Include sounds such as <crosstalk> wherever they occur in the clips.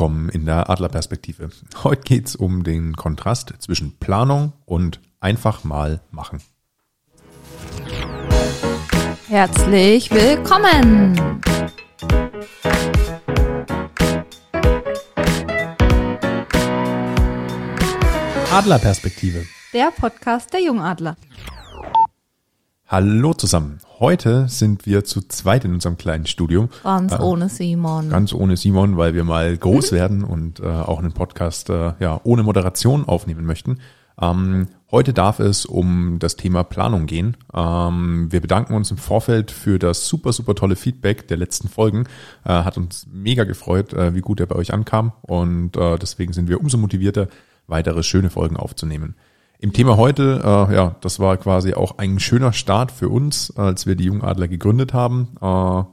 willkommen in der Adlerperspektive. Heute geht's um den Kontrast zwischen Planung und einfach mal machen. Herzlich willkommen! Adlerperspektive. Der Podcast der Jungadler. Hallo zusammen. Heute sind wir zu zweit in unserem kleinen Studio. Ganz äh, ohne Simon. Ganz ohne Simon, weil wir mal groß <laughs> werden und äh, auch einen Podcast äh, ja ohne Moderation aufnehmen möchten. Ähm, heute darf es um das Thema Planung gehen. Ähm, wir bedanken uns im Vorfeld für das super, super tolle Feedback der letzten Folgen. Äh, hat uns mega gefreut, äh, wie gut er bei euch ankam. Und äh, deswegen sind wir umso motivierter, weitere schöne Folgen aufzunehmen. Im Thema heute, äh, ja, das war quasi auch ein schöner Start für uns, als wir die Jungadler gegründet haben. Äh,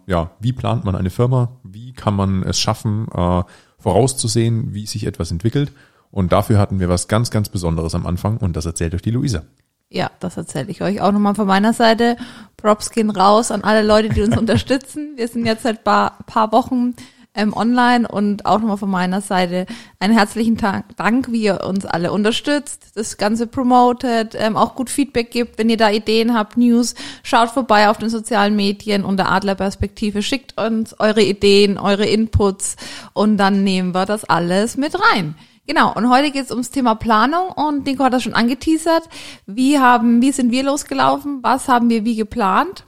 ja, wie plant man eine Firma? Wie kann man es schaffen, äh, vorauszusehen, wie sich etwas entwickelt? Und dafür hatten wir was ganz, ganz Besonderes am Anfang und das erzählt euch die Luisa. Ja, das erzähle ich euch auch nochmal von meiner Seite. Props gehen raus an alle Leute, die uns <laughs> unterstützen. Wir sind jetzt seit paar, paar Wochen ähm, online und auch nochmal von meiner Seite einen herzlichen Dank, wie ihr uns alle unterstützt, das Ganze promotet, ähm, auch gut Feedback gibt, wenn ihr da Ideen habt, News, schaut vorbei auf den sozialen Medien unter Adlerperspektive, schickt uns eure Ideen, eure Inputs und dann nehmen wir das alles mit rein. Genau, und heute geht es ums Thema Planung und Nico hat das schon angeteasert. Wie haben, wie sind wir losgelaufen? Was haben wir wie geplant?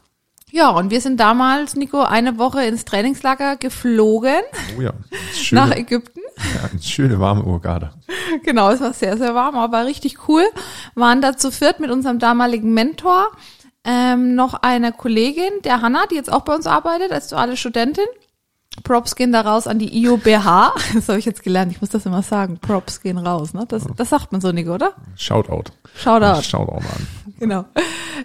Ja, und wir sind damals, Nico, eine Woche ins Trainingslager geflogen. Oh ja. <laughs> Schöne, nach Ägypten. Ja, eine schöne warme Urgade. Genau, es war sehr, sehr warm, aber richtig cool. Waren da zu viert mit unserem damaligen Mentor, ähm, noch eine Kollegin, der Hanna, die jetzt auch bei uns arbeitet als duale Studentin. Props gehen da raus an die IOBH. <laughs> Das habe ich jetzt gelernt. Ich muss das immer sagen. Props gehen raus. Ne? Das, das sagt man so nicht, oder? Shoutout. Shoutout. Shoutout an. Genau.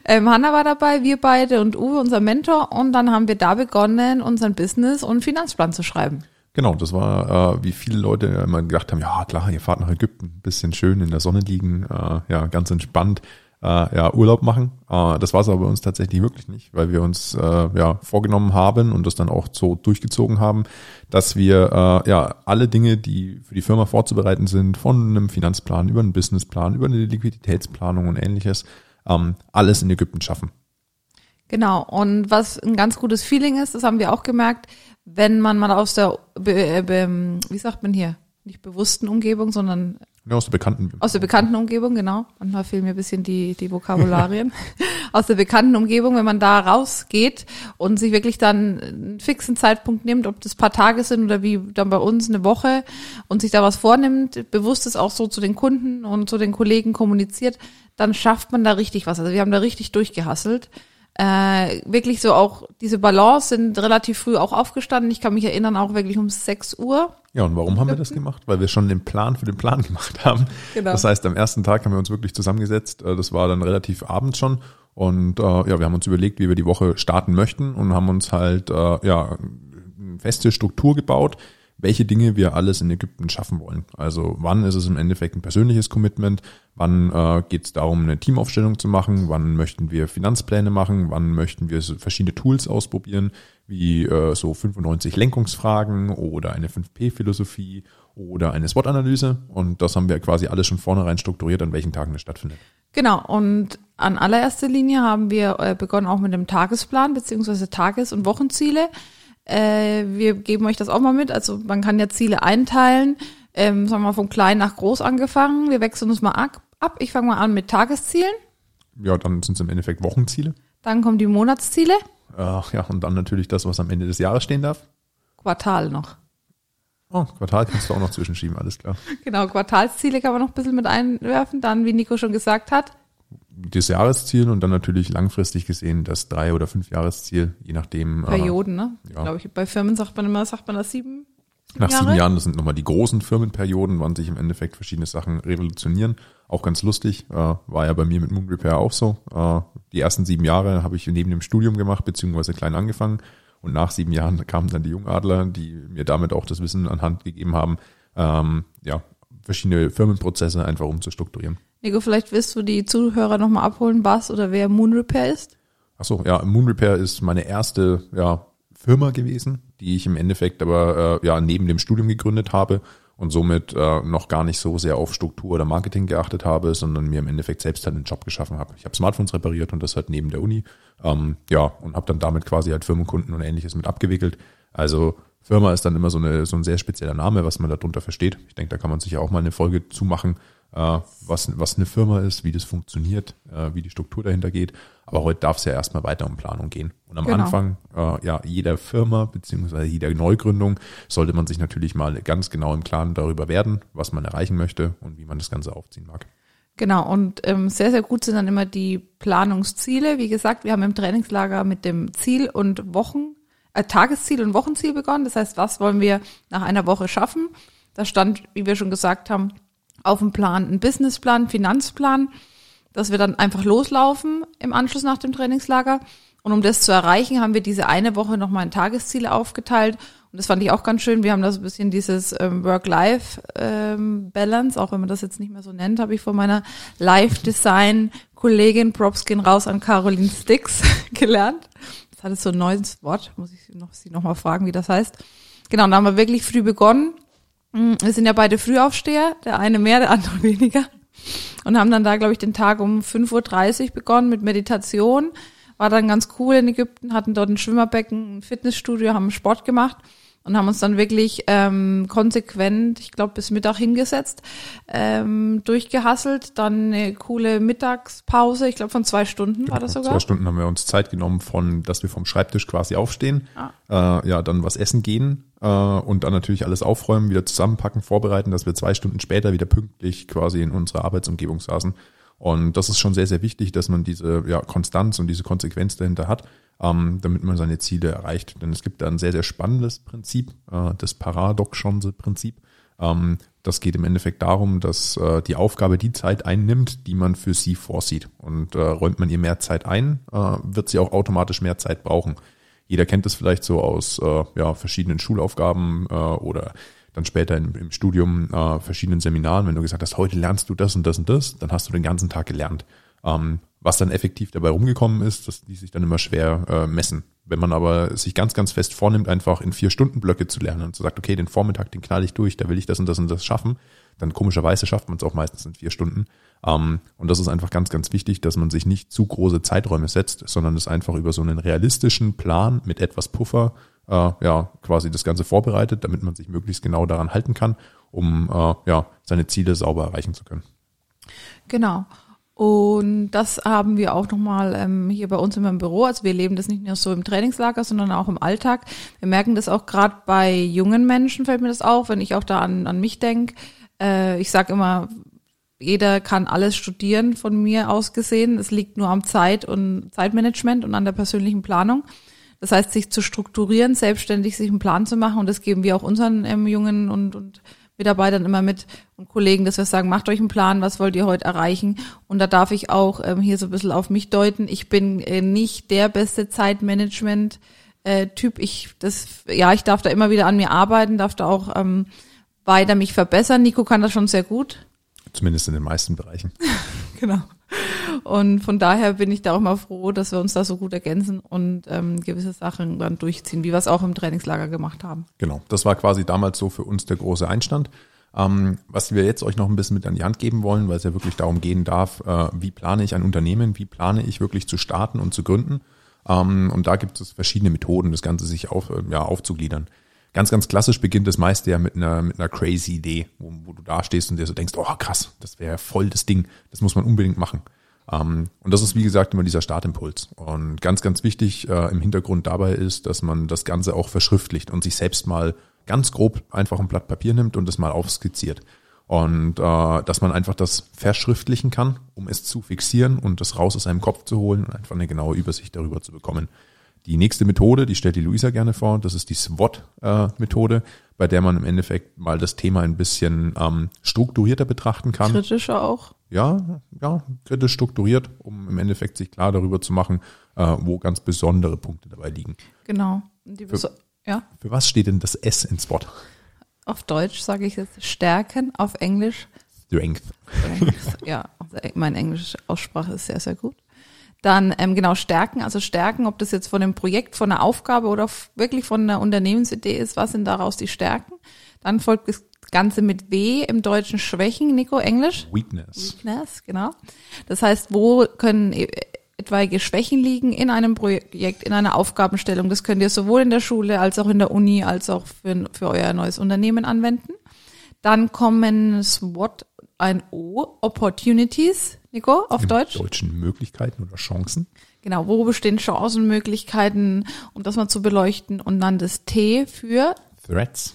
Ähm, Hanna war dabei, wir beide und Uwe, unser Mentor. Und dann haben wir da begonnen, unseren Business- und Finanzplan zu schreiben. Genau, das war, äh, wie viele Leute immer gedacht haben, ja klar, ihr fahrt nach Ägypten, bisschen schön in der Sonne liegen, äh, ja, ganz entspannt äh, ja, Urlaub machen. Äh, das war es aber bei uns tatsächlich wirklich nicht, weil wir uns äh, ja vorgenommen haben und das dann auch so durchgezogen haben, dass wir äh, ja alle Dinge, die für die Firma vorzubereiten sind, von einem Finanzplan über einen Businessplan, über eine Liquiditätsplanung und ähnliches, ähm, alles in Ägypten schaffen. Genau. Und was ein ganz gutes Feeling ist, das haben wir auch gemerkt, wenn man mal aus der, wie sagt man hier, nicht bewussten Umgebung, sondern ja, aus der bekannten. Aus der bekannten Umgebung, genau. Manchmal fehlen mir ein bisschen die, die Vokabularien. <laughs> aus der bekannten Umgebung, wenn man da rausgeht und sich wirklich dann einen fixen Zeitpunkt nimmt, ob das paar Tage sind oder wie dann bei uns eine Woche und sich da was vornimmt, bewusst ist auch so zu den Kunden und zu den Kollegen kommuniziert, dann schafft man da richtig was. Also wir haben da richtig durchgehasselt äh, wirklich so auch diese Balance sind relativ früh auch aufgestanden. Ich kann mich erinnern, auch wirklich um 6 Uhr. Ja, und warum haben wir das gemacht? Weil wir schon den Plan für den Plan <laughs> gemacht haben. Genau. Das heißt, am ersten Tag haben wir uns wirklich zusammengesetzt. Äh, das war dann relativ abends schon. Und äh, ja, wir haben uns überlegt, wie wir die Woche starten möchten und haben uns halt äh, ja eine feste Struktur gebaut, welche Dinge wir alles in Ägypten schaffen wollen. Also wann ist es im Endeffekt ein persönliches Commitment, wann äh, geht es darum, eine Teamaufstellung zu machen, wann möchten wir Finanzpläne machen, wann möchten wir verschiedene Tools ausprobieren, wie äh, so 95 Lenkungsfragen oder eine 5P-Philosophie oder eine SWOT-Analyse. Und das haben wir quasi alles schon vornherein strukturiert, an welchen Tagen das stattfindet. Genau, und an allererster Linie haben wir äh, begonnen auch mit dem Tagesplan beziehungsweise Tages- und Wochenziele. Äh, wir geben euch das auch mal mit. Also man kann ja Ziele einteilen. Ähm, sagen wir mal von klein nach groß angefangen. Wir wechseln uns mal ab. Ich fange mal an mit Tageszielen. Ja, dann sind es im Endeffekt Wochenziele. Dann kommen die Monatsziele. Ach ja, und dann natürlich das, was am Ende des Jahres stehen darf. Quartal noch. Oh, Quartal kannst du auch noch zwischenschieben, alles klar. <laughs> Genau, Quartalsziele kann man noch ein bisschen mit einwerfen. Dann, wie Nico schon gesagt hat, das Jahresziel und dann natürlich langfristig gesehen das drei oder fünf Jahresziel, je nachdem. Äh, Perioden, ne? Ja. Glaube ich, bei Firmen sagt man immer, sagt man das sieben. Nach Jahre? sieben Jahren, das sind nochmal die großen Firmenperioden, wann sich im Endeffekt verschiedene Sachen revolutionieren. Auch ganz lustig, äh, war ja bei mir mit Moon Repair auch so. Äh, die ersten sieben Jahre habe ich neben dem Studium gemacht, beziehungsweise klein angefangen. Und nach sieben Jahren <laughs> kamen dann die Jungadler, die mir damit auch das Wissen anhand gegeben haben, ähm, ja, verschiedene Firmenprozesse einfach umzustrukturieren. Nico, vielleicht willst du die Zuhörer nochmal abholen, was oder wer Moon Repair ist? Ach so, ja, Moon Repair ist meine erste ja, Firma gewesen, die ich im Endeffekt aber äh, ja neben dem Studium gegründet habe und somit äh, noch gar nicht so sehr auf Struktur oder Marketing geachtet habe, sondern mir im Endeffekt selbst halt einen Job geschaffen habe. Ich habe Smartphones repariert und das halt neben der Uni. Ähm, ja, und habe dann damit quasi halt Firmenkunden und ähnliches mit abgewickelt. Also Firma ist dann immer so, eine, so ein sehr spezieller Name, was man darunter versteht. Ich denke, da kann man sich ja auch mal eine Folge zumachen, was, was eine Firma ist, wie das funktioniert, äh, wie die Struktur dahinter geht. Aber heute darf es ja erstmal weiter um Planung gehen. Und am Genau. Anfang äh, ja, jeder Firma beziehungsweise jeder Neugründung sollte man sich natürlich mal ganz genau im Klaren darüber werden, was man erreichen möchte und wie man das Ganze aufziehen mag. Genau, und ähm, sehr, sehr gut sind dann immer die Planungsziele. Wie gesagt, wir haben im Trainingslager mit dem Ziel und Wochen, äh, Tagesziel und Wochenziel begonnen. Das heißt, was wollen wir nach einer Woche schaffen? Da stand, wie wir schon gesagt haben, auf dem Plan ein Businessplan, Finanzplan, dass wir dann einfach loslaufen im Anschluss nach dem Trainingslager. Und um das zu erreichen, haben wir diese eine Woche nochmal in Tagesziele aufgeteilt. Und das fand ich auch ganz schön. Wir haben da so ein bisschen dieses ähm, Work-Life-Balance, auch wenn man das jetzt nicht mehr so nennt, habe ich von meiner Live-Design-Kollegin Props gehen raus an Caroline Sticks <laughs> gelernt. Das hat jetzt so ein neues Wort, muss ich noch, sie noch mal fragen, wie das heißt. Genau, da haben wir wirklich früh begonnen. Mm, Wir sind ja beide Frühaufsteher, der eine mehr, der andere <laughs> weniger. Und haben dann da, glaube ich, den Tag um 5.30 Uhr begonnen mit Meditation. War dann ganz cool in Ägypten, hatten dort ein Schwimmerbecken, ein Fitnessstudio, haben Sport gemacht und haben uns dann wirklich ähm, konsequent, ich glaube, bis Mittag hingesetzt, ähm, durchgehasselt. Dann eine coole Mittagspause, ich glaube von zwei Stunden war das Genau, sogar. Zwei Stunden haben wir uns Zeit genommen, von, dass wir vom Schreibtisch quasi aufstehen, äh, ja, dann was essen gehen äh, und dann natürlich alles aufräumen, wieder zusammenpacken, vorbereiten, dass wir zwei Stunden später wieder pünktlich quasi in unserer Arbeitsumgebung saßen. Und das ist schon sehr, sehr wichtig, dass man diese ja, Konstanz und diese Konsequenz dahinter hat, ähm, damit man seine Ziele erreicht. Denn es gibt da ein sehr, sehr spannendes Prinzip, äh, das Paradoxon-Prinzip. Ähm, das geht im Endeffekt darum, dass äh, die Aufgabe die Zeit einnimmt, die man für sie vorsieht. Und äh, räumt man ihr mehr Zeit ein, äh, wird sie auch automatisch mehr Zeit brauchen. Jeder kennt es vielleicht so aus äh, ja, verschiedenen Schulaufgaben äh, oder dann später im, im Studium äh, verschiedenen Seminaren, wenn du gesagt hast, heute lernst du das und das und das, dann hast du den ganzen Tag gelernt. Ähm, was dann effektiv dabei rumgekommen ist, das ließ sich dann immer schwer äh, messen. Wenn man aber sich ganz, ganz fest vornimmt, einfach in vier Stunden Blöcke zu lernen und so sagt, okay, den Vormittag, den knall ich durch, da will ich das und das und das schaffen, dann komischerweise schafft man es auch meistens in vier Stunden. Ähm, und das ist einfach ganz, ganz wichtig, dass man sich nicht zu große Zeiträume setzt, sondern es einfach über so einen realistischen Plan mit etwas Puffer äh, ja quasi das Ganze vorbereitet, damit man sich möglichst genau daran halten kann, um äh, ja seine Ziele sauber erreichen zu können. Genau. Und das haben wir auch nochmal ähm, hier bei uns in meinem Büro. Also wir leben das nicht nur so im Trainingslager, sondern auch im Alltag. Wir merken das auch gerade bei jungen Menschen, fällt mir das auf, wenn ich auch da an, an mich denke. Äh, ich sage immer, jeder kann alles studieren von mir aus gesehen. Es liegt nur am Zeit und Zeitmanagement und an der persönlichen Planung. Das heißt, sich zu strukturieren, selbstständig sich einen Plan zu machen. Und das geben wir auch unseren ähm, Jungen und, und Mitarbeitern immer mit und Kollegen, dass wir sagen, macht euch einen Plan, was wollt ihr heute erreichen? Und da darf ich auch ähm, hier so ein bisschen auf mich deuten. Ich bin äh, nicht der beste Zeitmanagement äh. Ich das ja, ich darf da immer wieder an mir arbeiten, darf da auch ähm, weiter mich verbessern. Nico kann das schon sehr gut. Zumindest in den meisten Bereichen. <laughs> Genau. Und von daher bin ich da auch mal froh, dass wir uns da so gut ergänzen und ähm, gewisse Sachen dann durchziehen, wie wir es auch im Trainingslager gemacht haben. Genau, das war quasi damals so für uns der große Einstand. Ähm, was wir jetzt euch noch ein bisschen mit an die Hand geben wollen, weil es ja wirklich darum gehen darf, äh, wie plane ich ein Unternehmen, wie plane ich wirklich zu starten und zu gründen. Ähm, und da gibt es verschiedene Methoden, das Ganze sich auf, äh, ja, aufzugliedern. Ganz, ganz klassisch beginnt das meiste ja mit einer, mit einer crazy Idee, wo, wo du da stehst und dir so denkst, oh krass, das wäre voll das Ding, das muss man unbedingt machen. Ähm, und das ist, wie gesagt, immer dieser Startimpuls. Und ganz, ganz wichtig äh, im Hintergrund dabei ist, dass man das Ganze auch verschriftlicht und sich selbst mal ganz grob einfach ein Blatt Papier nimmt und das mal aufskizziert. Und äh, dass man einfach das verschriftlichen kann, um es zu fixieren und das raus aus seinem Kopf zu holen und einfach eine genaue Übersicht darüber zu bekommen. Die nächste Methode, die stellt die Luisa gerne vor, das ist die SWOT-Methode, bei der man im Endeffekt mal das Thema ein bisschen ähm, strukturierter betrachten kann Kritischer auch. ja, ja, kritisch strukturiert, um im Endeffekt sich klar darüber zu machen, äh, wo ganz besondere Punkte dabei liegen. Genau. Beso- ja, Für was steht denn das S in Spot? auf Deutsch sage ich jetzt Stärken, auf Englisch Strength. ja, also meine englische Aussprache ist sehr, sehr gut. Dann ähm, genau Stärken, also Stärken, ob das jetzt von einem Projekt, von einer Aufgabe oder wirklich von einer Unternehmensidee ist, was sind daraus die Stärken? Dann folgt das Ganze mit W im Deutschen Schwächen, Nico, Englisch? Weakness. Weakness, genau. Das heißt, wo können e- etwaige Schwächen liegen in einem Projekt, in einer Aufgabenstellung? Das könnt ihr sowohl in der Schule als auch in der Uni als auch für, für euer neues Unternehmen anwenden. Dann kommen SWOT, ein O, Opportunities, Nico, auf Im Deutsch. Deutschen Möglichkeiten oder Chancen. Genau, wo bestehen Chancen, Möglichkeiten, um das mal zu beleuchten. Und dann das T für Threats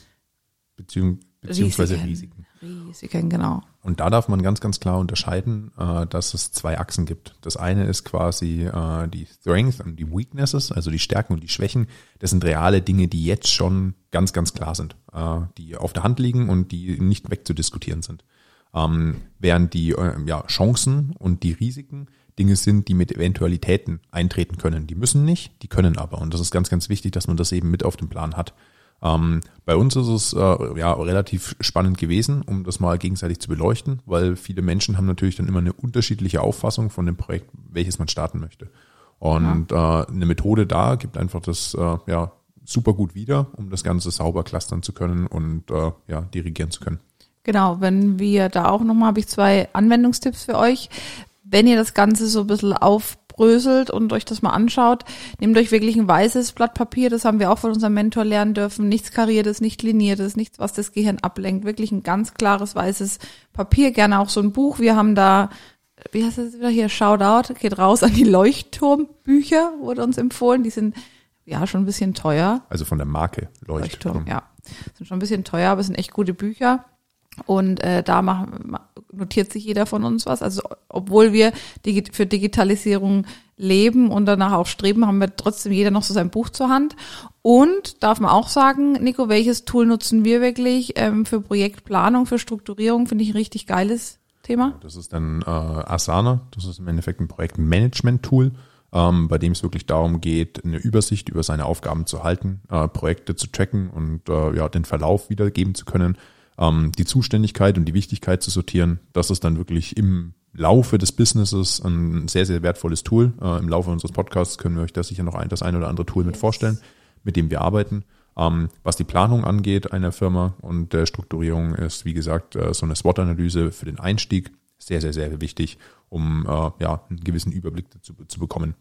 beziehung, beziehungsweise Risiken. Risiken, genau. Und da darf man ganz, ganz klar unterscheiden, äh, dass es zwei Achsen gibt. Das eine ist quasi äh, die Strength und die Weaknesses, also die Stärken und die Schwächen. Das sind reale Dinge, die jetzt schon ganz, ganz klar sind, äh, die auf der Hand liegen und die nicht wegzudiskutieren sind. Ähm, während die äh, ja, Chancen und die Risiken Dinge sind, die mit Eventualitäten eintreten können. Die müssen nicht, die können aber. Und das ist ganz, ganz wichtig, dass man das eben mit auf dem Plan hat. Ähm, bei uns ist es äh, ja ja spannend gewesen, um das mal gegenseitig zu beleuchten, weil viele Menschen haben natürlich dann immer eine unterschiedliche Auffassung von dem Projekt, welches man starten möchte. Und ja. äh, eine Methode da gibt einfach das äh, ja super gut wieder, um das Ganze sauber clustern zu können und äh, ja dirigieren zu können. Genau, wenn wir da auch nochmal, habe ich zwei Anwendungstipps für euch. Wenn ihr das Ganze so ein bisschen aufbröselt und euch das mal anschaut, nehmt euch wirklich ein weißes Blatt Papier, das haben wir auch von unserem Mentor lernen dürfen, nichts kariertes, nicht liniertes, nichts, was das Gehirn ablenkt, wirklich ein ganz klares weißes Papier, gerne auch so ein Buch. Wir haben da wie heißt das wieder hier, Shoutout, geht raus an die Leuchtturmbücher, wurde uns empfohlen. Die sind ja schon ein bisschen teuer. Also von der Marke Leuchtturm. Leuchtturm ja. Sind schon ein bisschen teuer, aber es sind echt gute Bücher. Und äh, da macht, notiert sich jeder von uns was. Also obwohl wir für Digitalisierung leben und danach auch streben, haben wir trotzdem jeder noch so sein Buch zur Hand. Und darf man auch sagen, Nico, welches Tool nutzen wir wirklich ähm, für Projektplanung, für Strukturierung? Finde ich ein richtig geiles Thema. Das ist dann äh, Asana. Das ist im Endeffekt ein Projektmanagement-Tool, ähm, bei dem es wirklich darum geht, eine Übersicht über seine Aufgaben zu halten, äh, Projekte zu tracken und äh, ja den Verlauf wiedergeben zu können ähm, die Zuständigkeit und die Wichtigkeit zu sortieren, das ist dann wirklich im Laufe des Businesses ein sehr, sehr wertvolles Tool. Äh, Im Laufe unseres Podcasts können wir euch da sicher noch ein, das ein oder andere Tool mit vorstellen, mit dem wir arbeiten. Ähm, was die Planung angeht einer Firma und der Strukturierung ist, wie gesagt, äh, so eine SWOT-Analyse für den Einstieg sehr, sehr, sehr wichtig, um äh, ja, einen gewissen Überblick zu, zu bekommen.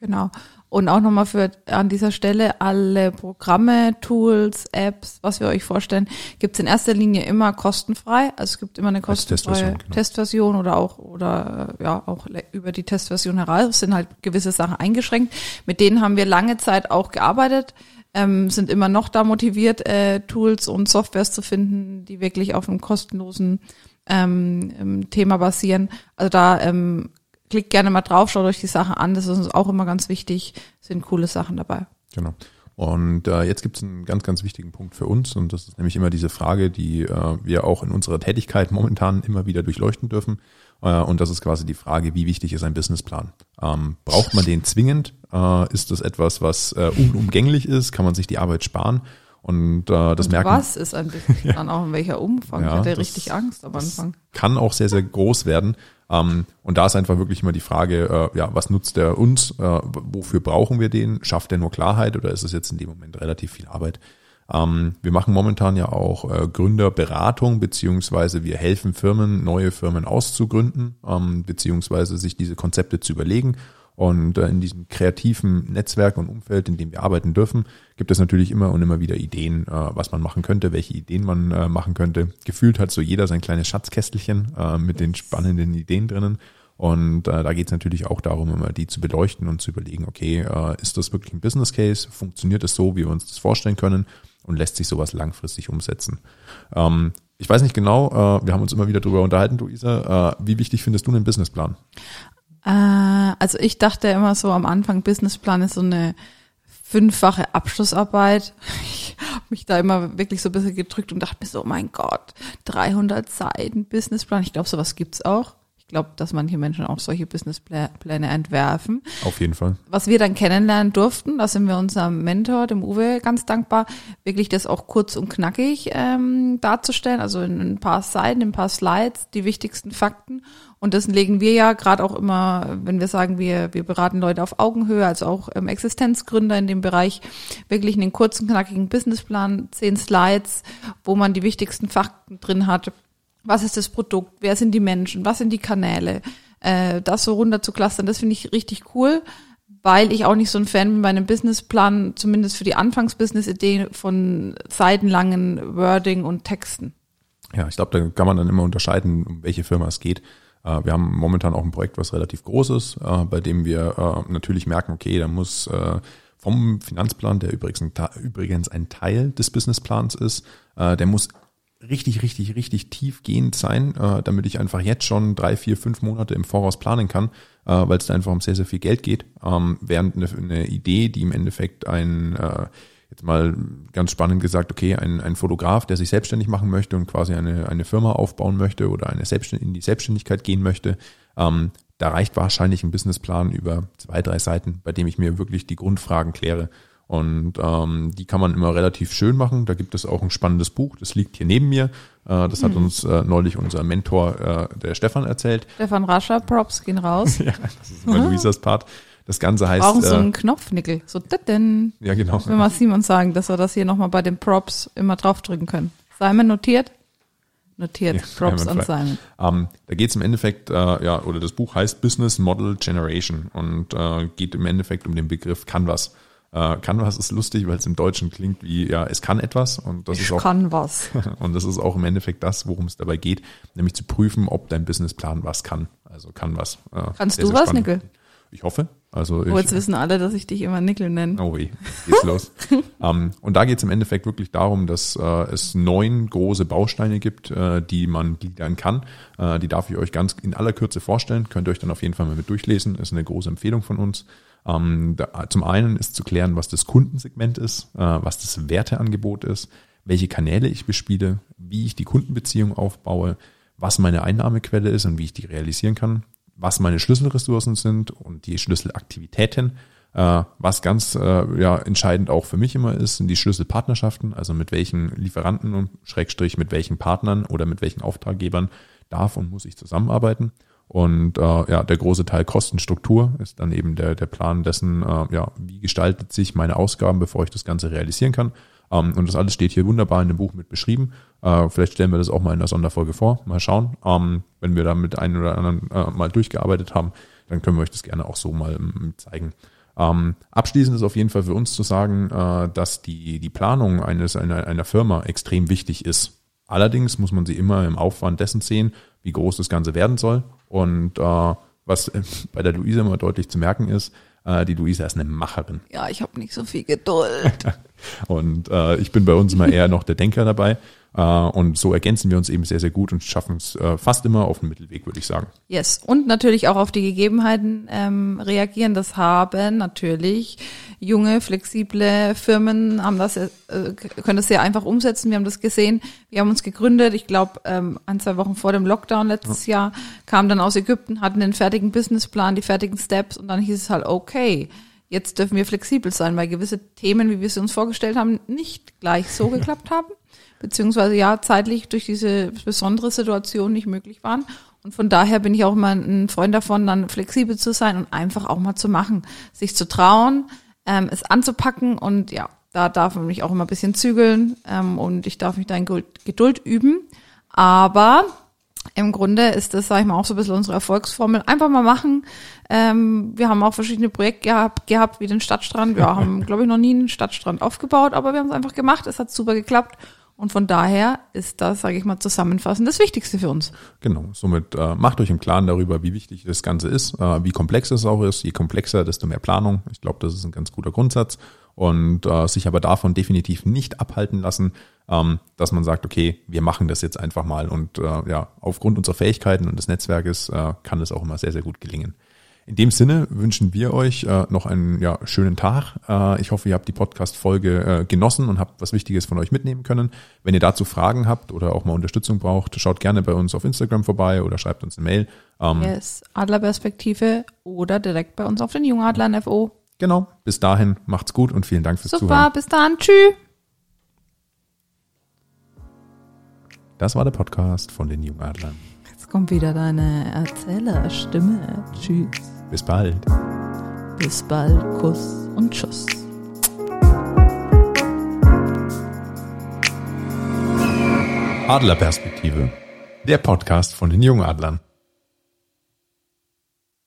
Genau. Und auch nochmal für an dieser Stelle alle Programme, Tools, Apps, was wir euch vorstellen, gibt es in erster Linie immer kostenfrei. Also es gibt immer eine kostenfreie Testversion, genau. Testversion oder auch oder ja auch über die Testversion heraus Es sind halt gewisse Sachen eingeschränkt. Mit denen haben wir lange Zeit auch gearbeitet. Ähm, sind immer noch da motiviert, äh, Tools und Softwares zu finden, die wirklich auf einem kostenlosen ähm, Thema basieren. Also da ähm, klickt gerne mal drauf, schaut euch die Sachen an. Das ist uns auch immer ganz wichtig. Sind coole Sachen dabei. Genau. Und äh, jetzt gibt es einen ganz, ganz wichtigen Punkt für uns und das ist nämlich immer diese Frage, die äh, wir auch in unserer Tätigkeit momentan immer wieder durchleuchten dürfen. Äh, und das ist quasi die Frage, wie wichtig ist ein Businessplan? Ähm, braucht man den zwingend? Äh, ist das etwas, was äh, unumgänglich ist? Kann man sich die Arbeit sparen? Und äh, das und merken. Was ist ein Businessplan? <laughs> ja. Auch in welcher Umfang? Ja, ich hatte richtig Angst am Anfang. Kann auch sehr, sehr groß werden. Ähm, und da ist einfach wirklich immer die Frage, äh, ja, was nutzt der uns? Äh, wofür brauchen wir den? Schafft der nur Klarheit oder ist es jetzt in dem Moment relativ viel Arbeit? Ähm, wir machen momentan ja auch äh, Gründerberatung, beziehungsweise wir helfen Firmen, neue Firmen auszugründen, ähm, beziehungsweise sich diese Konzepte zu überlegen und äh, in diesem kreativen Netzwerk und Umfeld, in dem wir arbeiten dürfen, gibt es natürlich immer und immer wieder Ideen, äh, was man machen könnte, welche Ideen man äh, machen könnte. Gefühlt hat so jeder sein kleines Schatzkästelchen mit den spannenden Ideen drinnen. Und äh, da geht es natürlich auch darum, immer die zu beleuchten und zu überlegen, okay, äh, ist das wirklich ein Business Case? Funktioniert es so, wie wir uns das vorstellen können? Und lässt sich sowas langfristig umsetzen? Ähm, ich weiß nicht genau, äh, wir haben uns immer wieder darüber unterhalten, Luisa. Äh, wie wichtig findest du einen Businessplan? Äh, also ich dachte immer so am Anfang, Businessplan ist so eine fünffache Abschlussarbeit. <laughs> Ich habe mich da immer wirklich so ein bisschen gedrückt und dachte mir so, oh mein Gott, 300 Seiten Businessplan. Ich glaube, sowas gibt's auch. Ich glaube, dass manche Menschen auch solche Businesspläne entwerfen. Auf jeden Fall. Was wir dann kennenlernen durften, da sind wir unserem Mentor, dem Uwe, ganz dankbar, wirklich das auch kurz und knackig ähm, darzustellen, also in ein paar Seiten, in ein paar Slides, die wichtigsten Fakten. Und das legen wir ja gerade auch immer, wenn wir sagen, wir, wir beraten Leute auf Augenhöhe, also auch ähm, Existenzgründer in dem Bereich, wirklich einen kurzen, knackigen Businessplan, zehn Slides, wo man die wichtigsten Fakten drin hat was ist das Produkt, wer sind die Menschen, was sind die Kanäle, äh, das so runter zu clustern, das finde ich richtig cool, weil ich auch nicht so ein Fan bin bei einem Businessplan, zumindest für die Anfangsbusiness-Idee von seitenlangen Wording und Texten. Ja, ich glaube, da kann man dann immer unterscheiden, um welche Firma es geht. Äh, wir haben momentan auch ein Projekt, was relativ groß ist, äh, bei dem wir äh, natürlich merken, okay, da muss vom Finanzplan, der übrigens ein, übrigens ein Teil des Businessplans ist, der muss richtig, richtig, richtig tiefgehend sein, äh, damit ich einfach jetzt schon drei, vier, fünf Monate im Voraus planen kann, äh, weil es da einfach um sehr, sehr viel Geld geht. Ähm, während eine, eine Idee, die im Endeffekt ein, äh, jetzt mal ganz spannend gesagt, okay, ein, ein Fotograf, der sich selbstständig machen möchte und quasi eine, eine Firma aufbauen möchte oder eine Selbstständ in die Selbstständigkeit gehen möchte, ähm, da reicht wahrscheinlich ein Businessplan über zwei, drei Seiten, bei dem ich mir wirklich die Grundfragen kläre. Und ähm, die kann man immer relativ schön machen. Da gibt es auch ein spannendes Buch, das liegt hier neben mir. Äh, das hat mhm. uns äh, neulich unser Mentor, äh, der Stefan, erzählt. Stefan Rascher, Props gehen raus. <laughs> ja, das ist immer Luisas Part. Das Ganze heißt. Brauchen so einen äh, Knopfnickel. So denn. Ja, genau. Ich will mal Simon sagen, dass wir das hier nochmal bei den Props immer draufdrücken können. Simon notiert? Notiert. Ja, Props an Simon. Ähm, da geht es im Endeffekt, äh, ja, oder das Buch heißt Business Model Generation und äh, geht im Endeffekt um den Begriff Canvas. Äh, Canvas ist lustig, weil es im Deutschen klingt wie, ja, es kann etwas und das ich ist auch. kann was. <laughs> und das ist auch im Endeffekt das, worum es dabei geht, nämlich zu prüfen, ob dein Businessplan was kann. Also kann was. Äh, Kannst du was, Nickel? Ich hoffe. Also oh, jetzt wissen alle, dass ich dich immer Nickel nenne. Oh weh, geht's los. um, <laughs> ähm, und da geht es im Endeffekt wirklich darum, dass äh, es neun große Bausteine gibt, äh, die man gliedern kann. Äh, die darf ich euch ganz in aller Kürze vorstellen. Könnt ihr euch dann auf jeden Fall mal mit durchlesen. Ist eine große Empfehlung von uns. Ähm, da, zum einen ist zu klären, was das Kundensegment ist, äh, was das Werteangebot ist, welche Kanäle ich bespiele, wie ich die Kundenbeziehung aufbaue, was meine Einnahmequelle ist und wie ich die realisieren kann, was meine Schlüsselressourcen sind und die Schlüsselaktivitäten. Äh, was ganz äh, ja, entscheidend auch für mich immer ist, sind die Schlüsselpartnerschaften, also mit welchen Lieferanten und Schrägstrich mit welchen Partnern oder mit welchen Auftraggebern darf und muss ich zusammenarbeiten. Und äh, ja, der große Teil Kostenstruktur ist dann eben der, der Plan dessen, äh, ja, wie gestaltet sich meine Ausgaben, bevor ich das Ganze realisieren kann. Ähm, und das alles steht hier wunderbar in dem Buch mit beschrieben. Äh, vielleicht stellen wir das auch mal in der Sonderfolge vor. Mal schauen. Ähm, wenn wir da mit einem oder anderen äh, mal durchgearbeitet haben, dann können wir euch das gerne auch so mal ähm, zeigen. Ähm, abschließend ist auf jeden Fall für uns zu sagen, äh, dass die, die Planung eines, einer, einer Firma extrem wichtig ist. Allerdings muss man sie immer im Aufwand dessen sehen, wie groß das Ganze werden soll. Und äh, was bei der Luise immer deutlich zu merken ist, äh, die Luise ist eine Macherin. Ja, ich habe nicht so viel Geduld. <laughs> und äh, ich bin bei uns immer eher noch der Denker dabei. Äh, und so ergänzen wir uns eben sehr, sehr gut und schaffen es äh, fast immer auf den Mittelweg, würde ich sagen. Yes. Und natürlich auch auf die Gegebenheiten ähm, reagieren. Das haben natürlich junge, flexible Firmen haben das, äh, können das sehr einfach umsetzen. Wir haben das gesehen. Wir haben uns gegründet. Ich glaube, ähm, ein, zwei Wochen vor dem Lockdown letztes ja. Jahr kamen dann aus Ägypten, hatten den fertigen Businessplan, die fertigen Steps und dann hieß es halt, okay, jetzt dürfen wir flexibel sein, weil gewisse Themen, wie wir sie uns vorgestellt haben, nicht gleich so <laughs> geklappt haben beziehungsweise ja zeitlich durch diese besondere Situation nicht möglich waren. Und von daher bin ich auch immer ein Freund davon, dann flexibel zu sein und einfach auch mal zu machen, sich zu trauen, ähm, es anzupacken und ja, da darf man mich auch immer ein bisschen zügeln ähm, und ich darf mich da in Geduld üben. Aber im Grunde ist das, sage ich mal, auch so ein bisschen unsere Erfolgsformel. Einfach mal machen. Ähm, wir haben auch verschiedene Projekte gehabt, gehabt wie den Stadtstrand. Wir <laughs> haben, glaube ich, noch nie einen Stadtstrand aufgebaut, aber wir haben es einfach gemacht. Es hat super geklappt. Und von daher ist das, sage ich mal, zusammenfassend das Wichtigste für uns. Genau. Somit äh, macht euch im Klaren darüber, wie wichtig das Ganze ist, äh, wie komplex es auch ist. Je komplexer, desto mehr Planung. Ich glaube, das ist ein ganz guter Grundsatz. Und äh, sich aber davon definitiv nicht abhalten lassen, ähm, dass man sagt, okay, wir machen das jetzt einfach mal. Und äh, ja, aufgrund unserer Fähigkeiten und des Netzwerkes äh, kann das auch immer sehr, sehr gut gelingen. In dem Sinne wünschen wir euch äh, noch einen ja, schönen Tag. Äh, ich hoffe, ihr habt die Podcast-Folge äh, genossen und habt was Wichtiges von euch mitnehmen können. Wenn ihr dazu Fragen habt oder auch mal Unterstützung braucht, schaut gerne bei uns auf Instagram vorbei oder schreibt uns eine Mail. Ähm, yes, Adlerperspektive oder direkt bei uns auf den Jungadlern FO. Genau. Bis dahin, macht's gut und vielen Dank fürs Super, Zuhören. Super, bis dann. Tschüss. Das war der Podcast von den Jungadlern. Jetzt kommt wieder deine Erzählerstimme. Tschüss. Bis bald. Bis bald. Kuss und Tschüss. Adlerperspektive. Der Podcast von den Jungadlern.